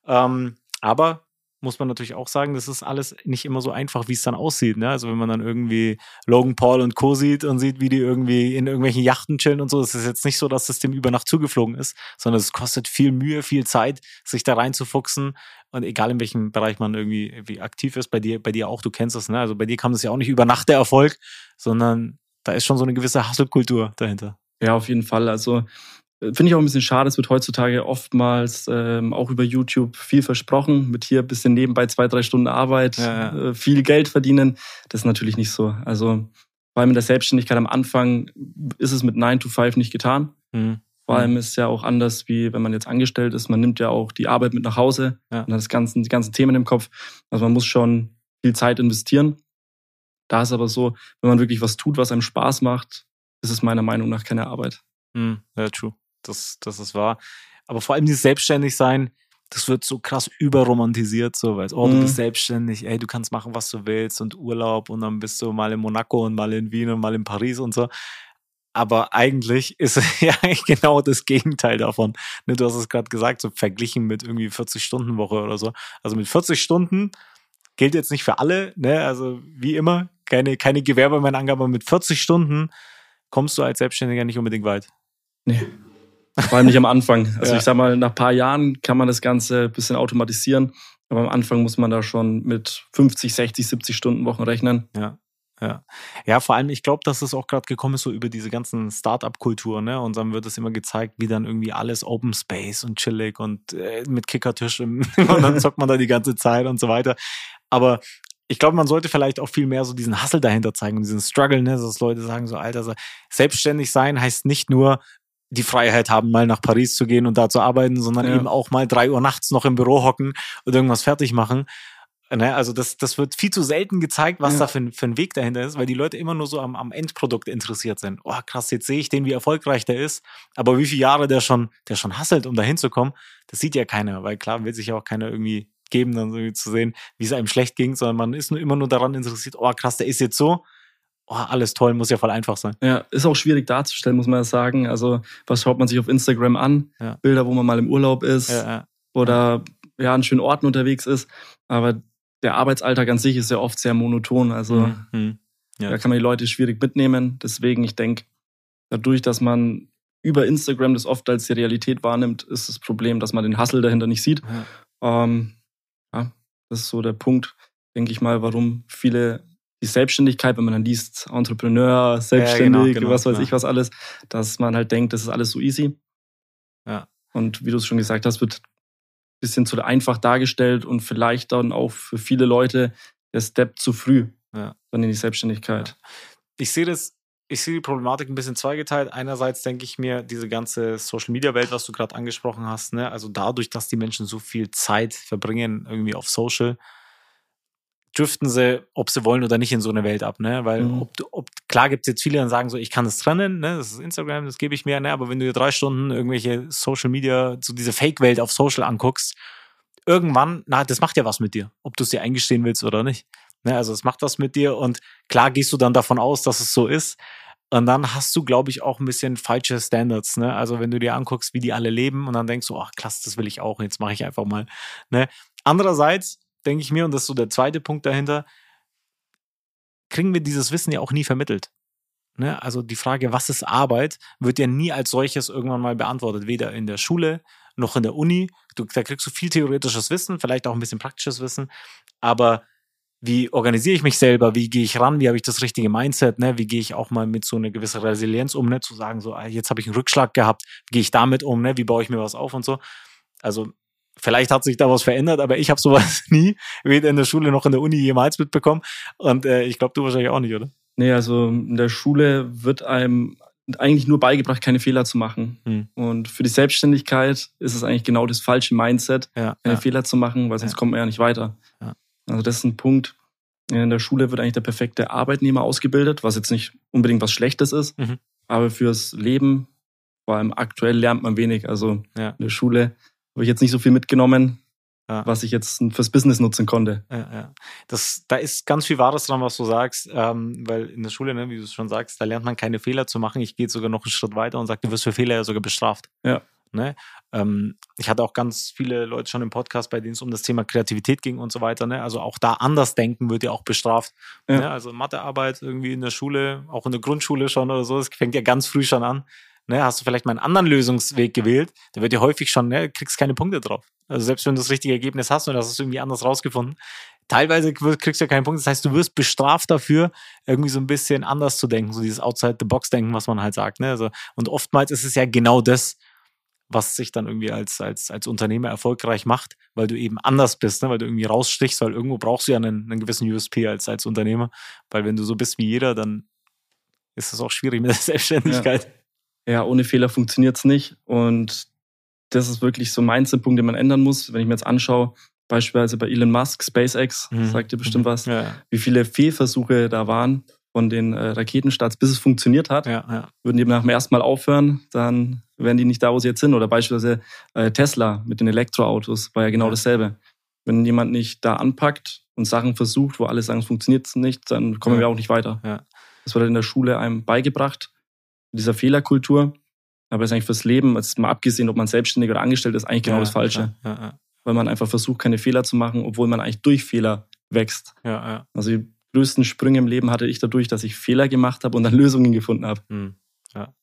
Ähm, aber muss man natürlich auch sagen, das ist alles nicht immer so einfach, wie es dann aussieht. Ne? Also wenn man dann irgendwie Logan Paul und Co. sieht und sieht, wie die irgendwie in irgendwelchen Yachten chillen und so, es ist jetzt nicht so, dass das dem über Nacht zugeflogen ist, sondern es kostet viel Mühe, viel Zeit, sich da reinzufuchsen. Und egal in welchem Bereich man irgendwie, aktiv ist, bei dir, bei dir auch, du kennst das, ne? Also bei dir kam das ja auch nicht über Nacht der Erfolg, sondern da ist schon so eine gewisse Hustle-Kultur dahinter. Ja, auf jeden Fall. Also äh, finde ich auch ein bisschen schade, es wird heutzutage oftmals ähm, auch über YouTube viel versprochen, mit hier ein bisschen nebenbei zwei, drei Stunden Arbeit, Ja, ja. Äh, viel Geld verdienen. Das ist natürlich nicht so. Also vor allem in der Selbstständigkeit am Anfang ist es mit 9 to 5 nicht getan. Mhm. Vor allem ist es ja auch anders, wie wenn man jetzt angestellt ist. Man nimmt ja auch die Arbeit mit nach Hause Ja. und hat das ganzen, die ganzen Themen im Kopf. Also man muss schon viel Zeit investieren. Da ist aber so, wenn man wirklich was tut, was einem Spaß macht, ist es meiner Meinung nach keine Arbeit. Mhm. Ja, true. Das, das ist wahr. Aber vor allem dieses Selbstständigsein, das wird so krass überromantisiert, so, weil, oh, du Mhm. bist selbstständig, ey, du kannst machen, was du willst und Urlaub und dann bist du mal in Monaco und mal in Wien und mal in Paris und so. Aber eigentlich ist es ja eigentlich genau das Gegenteil davon. Ne, du hast es gerade gesagt, so verglichen mit irgendwie 40-Stunden-Woche oder so. Also mit 40 Stunden gilt jetzt nicht für alle, ne? Also wie immer, keine, keine Gewerbemann-Angabe, aber mit 40 Stunden kommst du als Selbstständiger nicht unbedingt weit. Nee. Vor allem nicht am Anfang. Also Ja. ich sag mal, nach ein paar Jahren kann man das Ganze ein bisschen automatisieren. Aber am Anfang muss man da schon mit 50, 60, 70 Stunden Wochen rechnen. Ja. Ja. ja, vor allem, ich glaube, dass es auch gerade gekommen ist, so über diese ganzen Start-up-Kultur, ne? Und dann wird es immer gezeigt, wie dann irgendwie alles Open Space und chillig und äh, mit Kickertisch im, und dann zockt man da die ganze Zeit und so weiter. Aber ich glaube, man sollte vielleicht auch viel mehr so diesen Hustle dahinter zeigen und diesen Struggle, ne? Dass Leute sagen so, Alter, so, selbstständig sein heißt nicht nur die Freiheit haben, mal nach Paris zu gehen und da zu arbeiten, sondern Ja. eben auch mal drei Uhr nachts noch im Büro hocken und irgendwas fertig machen. Ne, also das, das wird viel zu selten gezeigt, was Ja. da für, ein- für ein Weg dahinter ist, weil die Leute immer nur so am, am Endprodukt interessiert sind. Oh, krass, jetzt sehe ich den, wie erfolgreich der ist, aber wie viele Jahre der schon, der schon hasselt, um da hinzukommen, das sieht ja keiner, weil klar will sich ja auch keiner irgendwie geben, dann so zu sehen, wie es einem schlecht ging, sondern man ist nur immer nur daran interessiert, oh krass, der ist jetzt so, oh, alles toll, muss ja voll einfach sein. Ja, ist auch schwierig darzustellen, muss man ja sagen. Also, was schaut man sich auf Instagram an? Ja. Bilder, wo man mal im Urlaub ist Ja, ja. oder ja, an schönen Orten unterwegs ist. Aber der Arbeitsalltag an sich ist ja oft sehr monoton. Also, Mhm. Mhm. Da kann man die Leute schwierig mitnehmen. Deswegen, ich denke, dadurch, dass man über Instagram das oft als die Realität wahrnimmt, ist das Problem, dass man den Hustle dahinter nicht sieht. Ähm, ja, das ist so der Punkt, denke ich mal, warum viele die Selbstständigkeit, wenn man dann liest, Entrepreneur, selbstständig, genau, was weiß genau. ich was alles, dass man halt denkt, das ist alles so easy. Ja. Und wie du es schon gesagt hast, wird ein bisschen zu einfach dargestellt und vielleicht dann auch für viele Leute der Step zu früh Ja. dann in die Selbstständigkeit. ich sehe das, ich sehe die Problematik ein bisschen zweigeteilt. Einerseits denke ich mir, diese ganze Social Media Welt, was du gerade angesprochen hast, ne, also dadurch, dass die Menschen so viel Zeit verbringen, irgendwie auf Social, driften sie, ob sie wollen oder nicht, in so eine Welt ab, ne? Weil Mhm. ob, ob klar gibt es jetzt viele, die sagen so, ich kann das trennen, ne? Das ist Instagram, das gebe ich mir, ne? Aber wenn du dir drei Stunden irgendwelche Social Media, so diese Fake-Welt auf Social anguckst, irgendwann, na, das macht ja was mit dir, ob du es dir eingestehen willst oder nicht. Ne, also es macht was mit dir und klar gehst du dann davon aus, dass es so ist. Und dann hast du, glaube ich, auch ein bisschen falsche Standards. Ne? Also wenn du dir anguckst, wie die alle leben und dann denkst du, ach klasse, das will ich auch, jetzt mache ich einfach mal. Ne? Andererseits denke ich mir, und das ist so der zweite Punkt dahinter, kriegen wir dieses Wissen ja auch nie vermittelt. Ne? Also die Frage, was ist Arbeit, wird ja nie als solches irgendwann mal beantwortet. Weder in der Schule noch in der Uni. Du, da kriegst du viel theoretisches Wissen, vielleicht auch ein bisschen praktisches Wissen. Aber wie organisiere ich mich selber? Wie gehe ich ran? Wie habe ich das richtige Mindset? Ne? Wie gehe ich auch mal mit so einer gewissen Resilienz um? Ne? Zu sagen, so, ah, jetzt habe ich einen Rückschlag gehabt. Wie gehe ich damit um? Ne? Wie baue ich mir was auf und so? Also Vielleicht hat sich da was verändert, aber ich habe sowas nie, weder in der Schule noch in der Uni jemals mitbekommen. Und äh, ich glaube, du wahrscheinlich auch nicht, oder? Nee, also in der Schule wird einem eigentlich nur beigebracht, keine Fehler zu machen. Hm. Und für die Selbstständigkeit ist es eigentlich genau das falsche Mindset, ja, keine ja. Fehler zu machen, weil sonst ja. kommt man ja nicht weiter. Also das ist ein Punkt. In der Schule wird eigentlich der perfekte Arbeitnehmer ausgebildet, was jetzt nicht unbedingt was Schlechtes ist, mhm. aber fürs Leben, vor allem aktuell, lernt man wenig. Also in der Schule habe ich jetzt nicht so viel mitgenommen, ja. was ich jetzt fürs Business nutzen konnte. Ja, ja. Das, da ist ganz viel Wahres dran, was du sagst, ähm, weil in der Schule, ne, wie du es schon sagst, da lernt man keine Fehler zu machen. Ich gehe sogar noch einen Schritt weiter und sage, du wirst für Fehler ja sogar bestraft. Ja. Ne? Ähm, ich hatte auch ganz viele Leute schon im Podcast, bei denen es um das Thema Kreativität ging und so weiter. Ne? Also auch da anders denken wird ja auch bestraft. Ja. Ne? Also Mathearbeit irgendwie in der Schule, auch in der Grundschule schon oder so, das fängt ja ganz früh schon an ne, hast du vielleicht mal einen anderen Lösungsweg gewählt, da wird dir häufig schon, ne, kriegst keine Punkte drauf. Also selbst wenn du das richtige Ergebnis hast und das hast du irgendwie anders rausgefunden, teilweise kriegst du ja keine Punkte. Das heißt, du wirst bestraft dafür, irgendwie so ein bisschen anders zu denken, so dieses Outside-the-Box-Denken, was man halt sagt. Ne? Also, und oftmals ist es ja genau das, was sich dann irgendwie als, als, als Unternehmer erfolgreich macht, weil du eben anders bist, ne? weil du irgendwie rausstichst, weil irgendwo brauchst du ja einen, einen gewissen USP als, als Unternehmer. Weil wenn du so bist wie jeder, dann ist es auch schwierig mit der Selbstständigkeit. Ja ja, ohne Fehler funktioniert's nicht. Und das ist wirklich so mein Punkt, den man ändern muss. Wenn ich mir jetzt anschaue, beispielsweise bei Elon Musk, SpaceX, mhm. sagt ihr bestimmt was, ja. wie viele Fehlversuche da waren von den äh, Raketenstarts, bis es funktioniert hat. Ja, ja. Würden die nach dem ersten Mal aufhören, dann wären die nicht da, wo sie jetzt sind. Oder beispielsweise äh, Tesla mit den Elektroautos, war ja genau dasselbe. Wenn jemand nicht da anpackt und Sachen versucht, wo alle sagen, es funktioniert nicht, dann kommen wir auch nicht weiter. Das wird halt in der Schule einem beigebracht dieser Fehlerkultur. Aber es ist eigentlich fürs Leben, jetzt mal abgesehen, ob man selbstständig oder angestellt ist, eigentlich genau ja, das Falsche. Ja, ja, Weil man einfach versucht, keine Fehler zu machen, obwohl man eigentlich durch Fehler wächst. Also die größten Sprünge im Leben hatte ich dadurch, dass ich Fehler gemacht habe und dann Lösungen gefunden habe. Hm. Ja,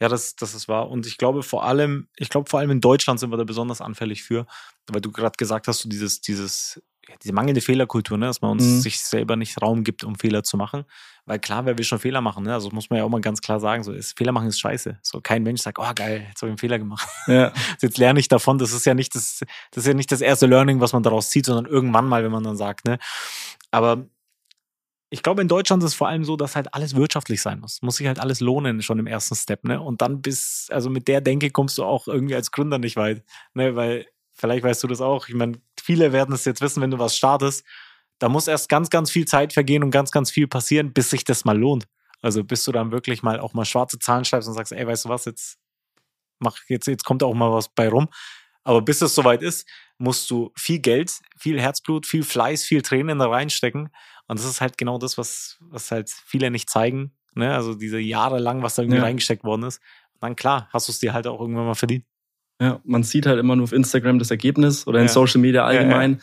ja das, das ist wahr. Und ich glaube vor allem, ich glaube vor allem in Deutschland sind wir da besonders anfällig für, weil du gerade gesagt hast, so dieses, dieses diese mangelnde Fehlerkultur, ne? dass man uns mhm. sich selber nicht Raum gibt, um Fehler zu machen. Weil klar, wer will schon Fehler machen, ne? Also muss man ja auch mal ganz klar sagen, so ist, Fehler machen ist scheiße. So kein Mensch sagt, oh geil, jetzt habe ich einen Fehler gemacht. Ja. jetzt lerne ich davon. Das ist ja nicht das, das ist ja nicht das erste Learning, was man daraus zieht, sondern irgendwann mal, wenn man dann sagt, ne? Aber ich glaube, in Deutschland ist es vor allem so, dass halt alles wirtschaftlich sein muss. Muss sich halt alles lohnen, schon im ersten Step, ne? Und dann bis, also mit der Denke kommst du auch irgendwie als Gründer nicht weit, ne? Weil vielleicht weißt du das auch. Ich meine, viele werden es jetzt wissen, wenn du was startest. Da muss erst ganz, ganz viel Zeit vergehen und ganz, ganz viel passieren, bis sich das mal lohnt. Also bis du dann wirklich mal auch mal schwarze Zahlen schreibst und sagst, ey, weißt du was, jetzt mach jetzt, jetzt kommt auch mal was bei rum. Aber bis es soweit ist, musst du viel Geld, viel Herzblut, viel Fleiß, viel Tränen da reinstecken. Und das ist halt genau das, was, was halt viele nicht zeigen. Ne? Also diese Jahre lang, was da irgendwie ja. reingesteckt worden ist. Und dann klar, hast du es dir halt auch irgendwann mal verdient. Ja, man sieht halt immer nur auf Instagram das Ergebnis oder in ja. Social Media allgemein.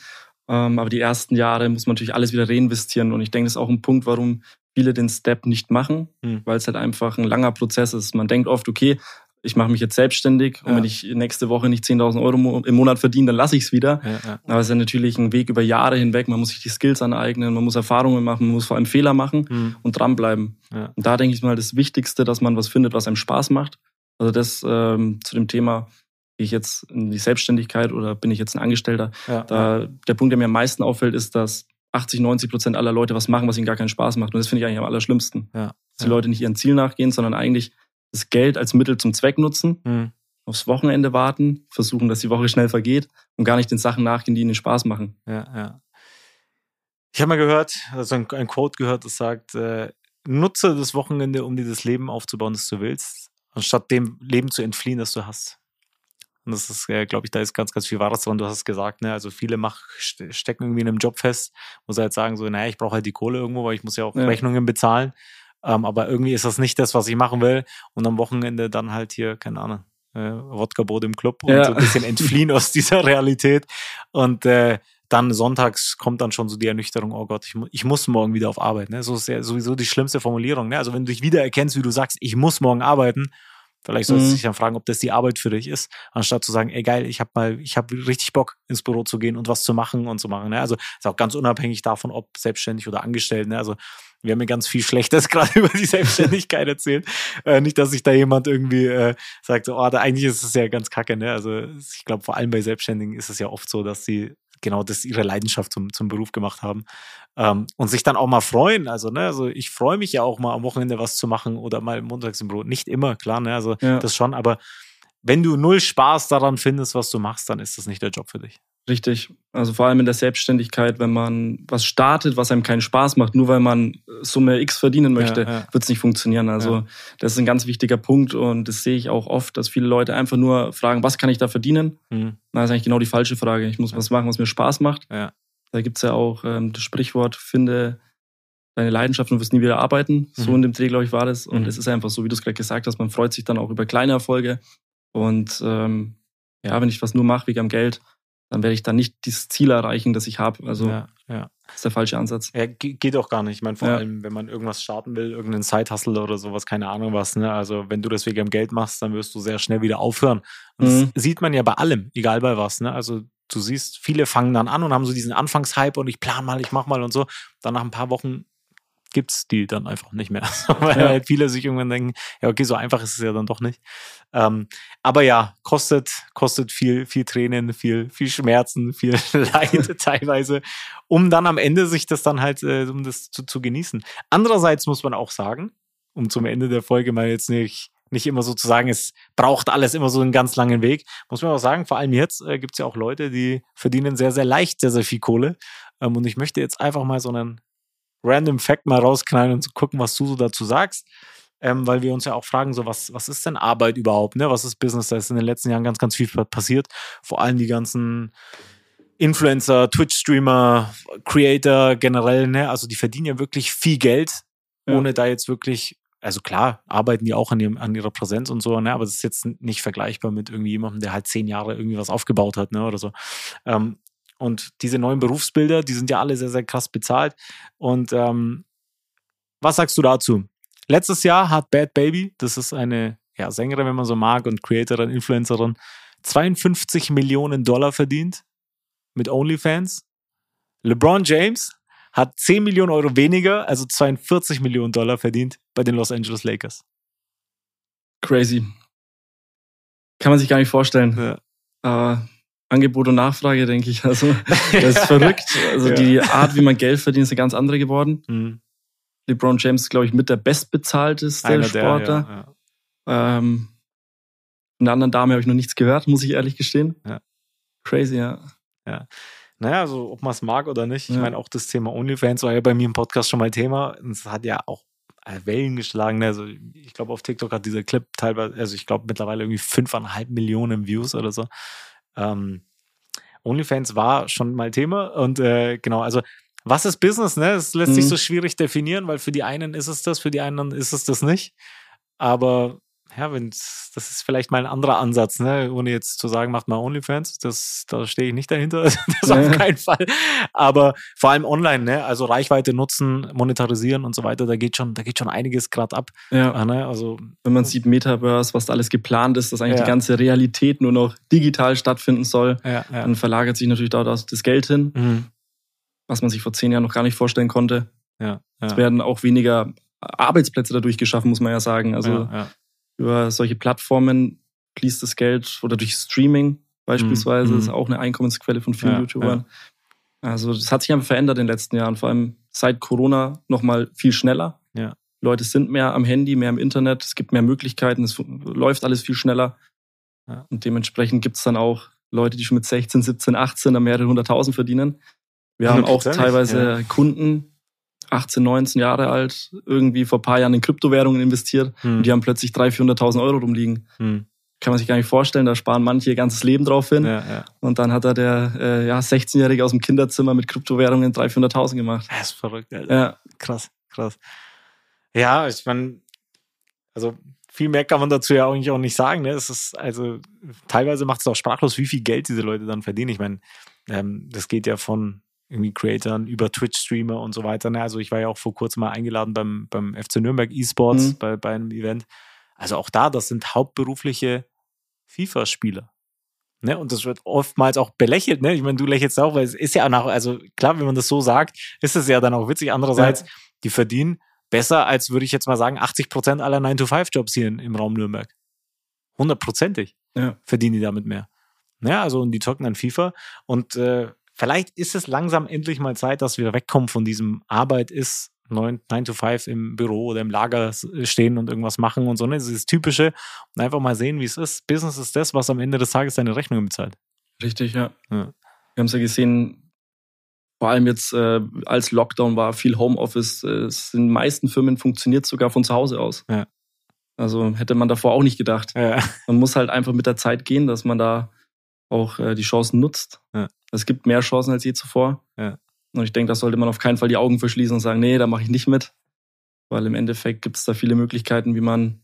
Ja, ähm, aber die ersten Jahre muss man natürlich alles wieder reinvestieren. Und ich denke, das ist auch ein Punkt, warum viele den Step nicht machen, mhm. weil es halt einfach ein langer Prozess ist. Man denkt oft, okay, ich mache mich jetzt selbstständig und wenn ich nächste Woche nicht 10.000 Euro im Monat verdiene, dann lasse ich es wieder. Ja, ja. Aber es ist ja natürlich ein Weg über Jahre hinweg. Man muss sich die Skills aneignen, man muss Erfahrungen machen, man muss vor allem Fehler machen mhm. und dranbleiben. Ja. Und da denke ich mal, das Wichtigste, dass man was findet, was einem Spaß macht. Also das ähm, zu dem Thema gehe ich jetzt in die Selbstständigkeit oder bin ich jetzt ein Angestellter? Ja, da, Der Punkt, der mir am meisten auffällt, ist, dass 80, 90 Prozent aller Leute was machen, was ihnen gar keinen Spaß macht. Und das finde ich eigentlich am allerschlimmsten. Ja, dass die Leute nicht ihren Ziel nachgehen, sondern eigentlich das Geld als Mittel zum Zweck nutzen, mhm. aufs Wochenende warten, versuchen, dass die Woche schnell vergeht und gar nicht den Sachen nachgehen, die ihnen Spaß machen. Ja, ja. Ich habe mal gehört, also ein, ein, Quote gehört, das sagt, äh, nutze das Wochenende, um dir das Leben aufzubauen, das du willst, anstatt dem Leben zu entfliehen, das du hast. Und das ist, äh, glaube ich, da ist ganz, ganz viel Wahres dran. Du hast es gesagt, ne? Also viele mach, stecken irgendwie in einem Job fest, muss halt sagen, so, naja, ich brauche halt die Kohle irgendwo, weil ich muss ja auch ja. Rechnungen bezahlen. Ähm, aber irgendwie ist das nicht das, was ich machen will. Und am Wochenende dann halt hier, keine Ahnung, äh, Wodka-Boot im Club und ja. so ein bisschen entfliehen aus dieser Realität. Und äh, dann sonntags kommt dann schon so die Ernüchterung, oh Gott, ich, mu ich muss morgen wieder auf Arbeit. Ne? So ist ja sowieso die schlimmste Formulierung. Ne? Also wenn du dich wieder erkennst, wie du sagst, ich muss morgen arbeiten, vielleicht solltest du mhm. dich dann fragen, ob das die Arbeit für dich ist, anstatt zu sagen, ey geil, ich habe mal, ich habe richtig Bock ins Büro zu gehen und was zu machen und zu machen. Ne? Also ist auch ganz unabhängig davon, ob selbstständig oder angestellt. Ne? Also wir haben mir ganz viel Schlechtes gerade über die Selbstständigkeit erzählt. Äh, nicht, dass sich da jemand irgendwie äh, sagt, oh, da, eigentlich ist es ja ganz kacke. Ne? Also ich glaube, vor allem bei Selbstständigen ist es ja oft so, dass sie genau das ihre Leidenschaft zum, zum Beruf gemacht haben. Ähm, und sich dann auch mal freuen. Also, ne, also ich freue mich ja auch mal am Wochenende was zu machen oder mal montags im Büro. Nicht immer, klar, ne? Also ja. das schon, aber wenn du null Spaß daran findest, was du machst, dann ist das nicht der Job für dich. Richtig. Also vor allem in der Selbstständigkeit, wenn man was startet, was einem keinen Spaß macht, nur weil man Summe X verdienen möchte, ja, ja. wird es nicht funktionieren. Also ja. das ist ein ganz wichtiger Punkt und das sehe ich auch oft, dass viele Leute einfach nur fragen, was kann ich da verdienen? Mhm. Das ist eigentlich genau die falsche Frage. Ich muss was machen, was mir Spaß macht. Da gibt es ja auch ähm, das Sprichwort, finde deine Leidenschaft und wirst nie wieder arbeiten. Mhm. So in dem Dreh, glaube ich, war das. Und mhm. es ist einfach so, wie du es gerade gesagt hast, man freut sich dann auch über kleine Erfolge. Und ähm, ja, wenn ich was nur mache wegen am Geld, dann werde ich dann nicht dieses Ziel erreichen, das ich habe. Also ja, ja. das ist der falsche Ansatz. Ja, geht auch gar nicht. Ich meine, vor ja. allem, wenn man irgendwas starten will, irgendeinen Side-Hustle oder sowas, keine Ahnung was. Ne? Also wenn du das wegen Geld machst, dann wirst du sehr schnell wieder aufhören. Mhm. Das sieht man ja bei allem, egal bei was. Ne? Also du siehst, viele fangen dann an und haben so diesen Anfangshype und ich plan mal, ich mach mal und so. Dann nach ein paar Wochen gibt's die dann einfach nicht mehr. Weil ja. halt viele sich irgendwann denken, ja, okay, so einfach ist es ja dann doch nicht. Ähm, aber ja, kostet, kostet viel, viel Tränen, viel, viel Schmerzen, viel Leid teilweise, um dann am Ende sich das dann halt, äh, um das zu, zu genießen. Andererseits muss man auch sagen, um zum Ende der Folge mal jetzt nicht nicht immer so zu sagen, es braucht alles immer so einen ganz langen Weg. Muss man auch sagen, vor allem jetzt äh, gibt es ja auch Leute, die verdienen sehr, sehr leicht sehr, sehr viel Kohle. Ähm, und ich möchte jetzt einfach mal so einen random Fact mal rausknallen und zu gucken, was du so dazu sagst. Ähm, weil wir uns ja auch fragen, so was, was ist denn Arbeit überhaupt, ne? Was ist Business? Da ist in den letzten Jahren ganz, ganz viel passiert. Vor allem die ganzen Influencer, Twitch-Streamer, Creator generell, ne? Also die verdienen ja wirklich viel Geld, ohne ja. da jetzt wirklich, also klar, arbeiten die auch an, ihrem, an ihrer Präsenz und so, ne? Aber das ist jetzt nicht vergleichbar mit irgendwie jemandem, der halt zehn Jahre irgendwie was aufgebaut hat, ne? Oder so. Ähm, und diese neuen Berufsbilder, die sind ja alle sehr, sehr krass bezahlt. Und ähm, was sagst du dazu? Letztes Jahr hat Bad Baby, das ist eine ja, Sängerin, wenn man so mag, und Creatorin, Influencerin, 52 Millionen Dollar verdient mit OnlyFans. LeBron James hat 10 Millionen Euro weniger, also 42 Millionen Dollar verdient bei den Los Angeles Lakers. Crazy. Kann man sich gar nicht vorstellen. Ja. Aber Angebot und Nachfrage, denke ich. Also, das ist verrückt. Also, ja. die Art, wie man Geld verdient, ist eine ganz andere geworden. Mhm. LeBron James ist, glaube ich, mit der bestbezahlteste Einer Sportler. Der, ja, ja. Ähm, von der anderen Dame habe ich noch nichts gehört, muss ich ehrlich gestehen. Ja. Crazy, ja. Ja. Naja, also ob man es mag oder nicht. Ich meine, auch das Thema OnlyFans war ja bei mir im Podcast schon mal Thema. Es hat ja auch äh, Wellen geschlagen. Also ich glaube, auf TikTok hat dieser Clip teilweise, also ich glaube mittlerweile irgendwie fünfeinhalb Millionen Views oder so. Ähm, OnlyFans war schon mal Thema und äh, genau, also was ist Business, ne? Das lässt mhm. sich so schwierig definieren, weil für die einen ist es das, für die anderen ist es das nicht. Aber ja, wenn das ist vielleicht mal ein anderer Ansatz, ne? Ohne jetzt zu sagen, macht mal OnlyFans, das, da stehe ich nicht dahinter, das ja. auf keinen Fall. Aber vor allem online, ne? Also Reichweite nutzen, monetarisieren und so weiter, da geht schon, da geht schon einiges gerade ab. Ja. Ah, ne? Also wenn man sieht Metaverse, was da alles geplant ist, dass eigentlich ja. die ganze Realität nur noch digital stattfinden soll, ja, dann verlagert sich natürlich dort das Geld hin, mhm. was man sich vor zehn Jahren noch gar nicht vorstellen konnte. Ja, Es werden auch weniger Arbeitsplätze dadurch geschaffen, muss man ja sagen. Also ja, ja über solche Plattformen fließt das Geld oder durch Streaming beispielsweise, mhm. ist auch eine Einkommensquelle von vielen ja, YouTubern. Ja. Also das hat sich einfach verändert in den letzten Jahren, vor allem seit Corona nochmal viel schneller. Ja. Leute sind mehr am Handy, mehr im Internet, es gibt mehr Möglichkeiten, es läuft alles viel schneller. Und dementsprechend gibt es dann auch Leute, die schon mit 16, 17, 18 da mehrere hunderttausend verdienen. Wir haben auch teilweise Kunden, 18, 19 Jahre alt, irgendwie vor paar Jahren in Kryptowährungen investiert hm. und die haben plötzlich 300.000, 400.000 Euro rumliegen. Hm. kann man sich gar nicht vorstellen. Da sparen manche ihr ganzes Leben drauf hin. Ja, ja. Und dann hat er der äh, ja, 16-Jährige aus dem Kinderzimmer mit Kryptowährungen 300.000, 400.000 gemacht. Das ist verrückt, Alter. Ja, Krass, krass. Ja, ich meine, also viel mehr kann man dazu ja eigentlich auch nicht sagen. Ne? Es ist, also teilweise macht es auch sprachlos, wie viel Geld diese Leute dann verdienen. Ich meine, ähm, das geht ja von irgendwie Creatoren über Twitch-Streamer und so weiter. Ne? Also ich war ja auch vor kurzem mal eingeladen beim, beim FC Nürnberg E-Sports Mhm. bei, bei einem Event. Also auch da, das sind hauptberufliche FIFA-Spieler. Ne? Und das wird oftmals auch belächelt. Ne? Ich meine, du lächelst auch, weil es ist ja auch nach, also klar, wenn man das so sagt, ist es ja dann auch witzig. Andererseits, die verdienen besser als, würde ich jetzt mal sagen, 80 Prozent aller 9-to-5-Jobs hier in, im Raum Nürnberg. Hundertprozentig ja. verdienen die damit mehr. Ja, also und die zocken dann FIFA und äh, vielleicht ist es langsam endlich mal Zeit, dass wir wegkommen von diesem Arbeit ist 9, 9 to 5 im Büro oder im Lager s- stehen und irgendwas machen und so, ne? Das ist das Typische. Und einfach mal sehen, wie es ist. Business ist das, was am Ende des Tages deine Rechnungen bezahlt. Richtig, ja. Ja. Wir haben es ja gesehen, vor allem jetzt äh, als Lockdown war, viel Homeoffice. Äh, es in den meisten Firmen funktioniert sogar von zu Hause aus. Ja. Also hätte man davor auch nicht gedacht. Ja. Man muss halt einfach mit der Zeit gehen, dass man da auch äh, die Chancen nutzt. Ja. Es gibt mehr Chancen als je zuvor. Ja. Und ich denke, da sollte man auf keinen Fall die Augen verschließen und sagen, nee, da mache ich nicht mit. Weil im Endeffekt gibt es da viele Möglichkeiten, wie man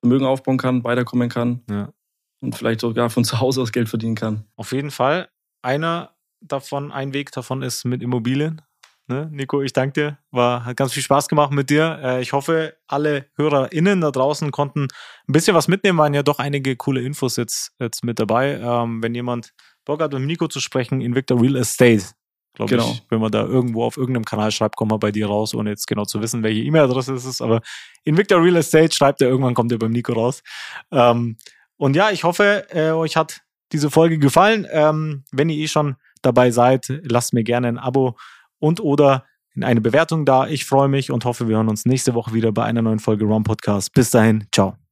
Vermögen aufbauen kann, weiterkommen kann Ja. und vielleicht sogar von zu Hause aus Geld verdienen kann. Auf jeden Fall. Einer davon, ein Weg davon ist mit Immobilien. Ne? Nico, ich danke dir. War, hat ganz viel Spaß gemacht mit dir. Äh, ich hoffe, alle HörerInnen da draußen konnten ein bisschen was mitnehmen. Waren ja doch einige coole Infos jetzt, jetzt mit dabei. Ähm, wenn jemand Bock hat, mit Nico zu sprechen, Invicta Real Estate, glaube Genau. ich, wenn man da irgendwo auf irgendeinem Kanal schreibt, kommt man bei dir raus, ohne jetzt genau zu wissen, welche E-Mail-Adresse es ist. Aber Invicta Real Estate schreibt er, irgendwann kommt er beim Nico raus. Ähm, und ja, ich hoffe, äh, euch hat diese Folge gefallen. Ähm, wenn ihr eh schon dabei seid, lasst mir gerne ein Abo und oder eine Bewertung da. Ich freue mich und hoffe, wir hören uns nächste Woche wieder bei einer neuen Folge Rom Podcast. Bis dahin, ciao.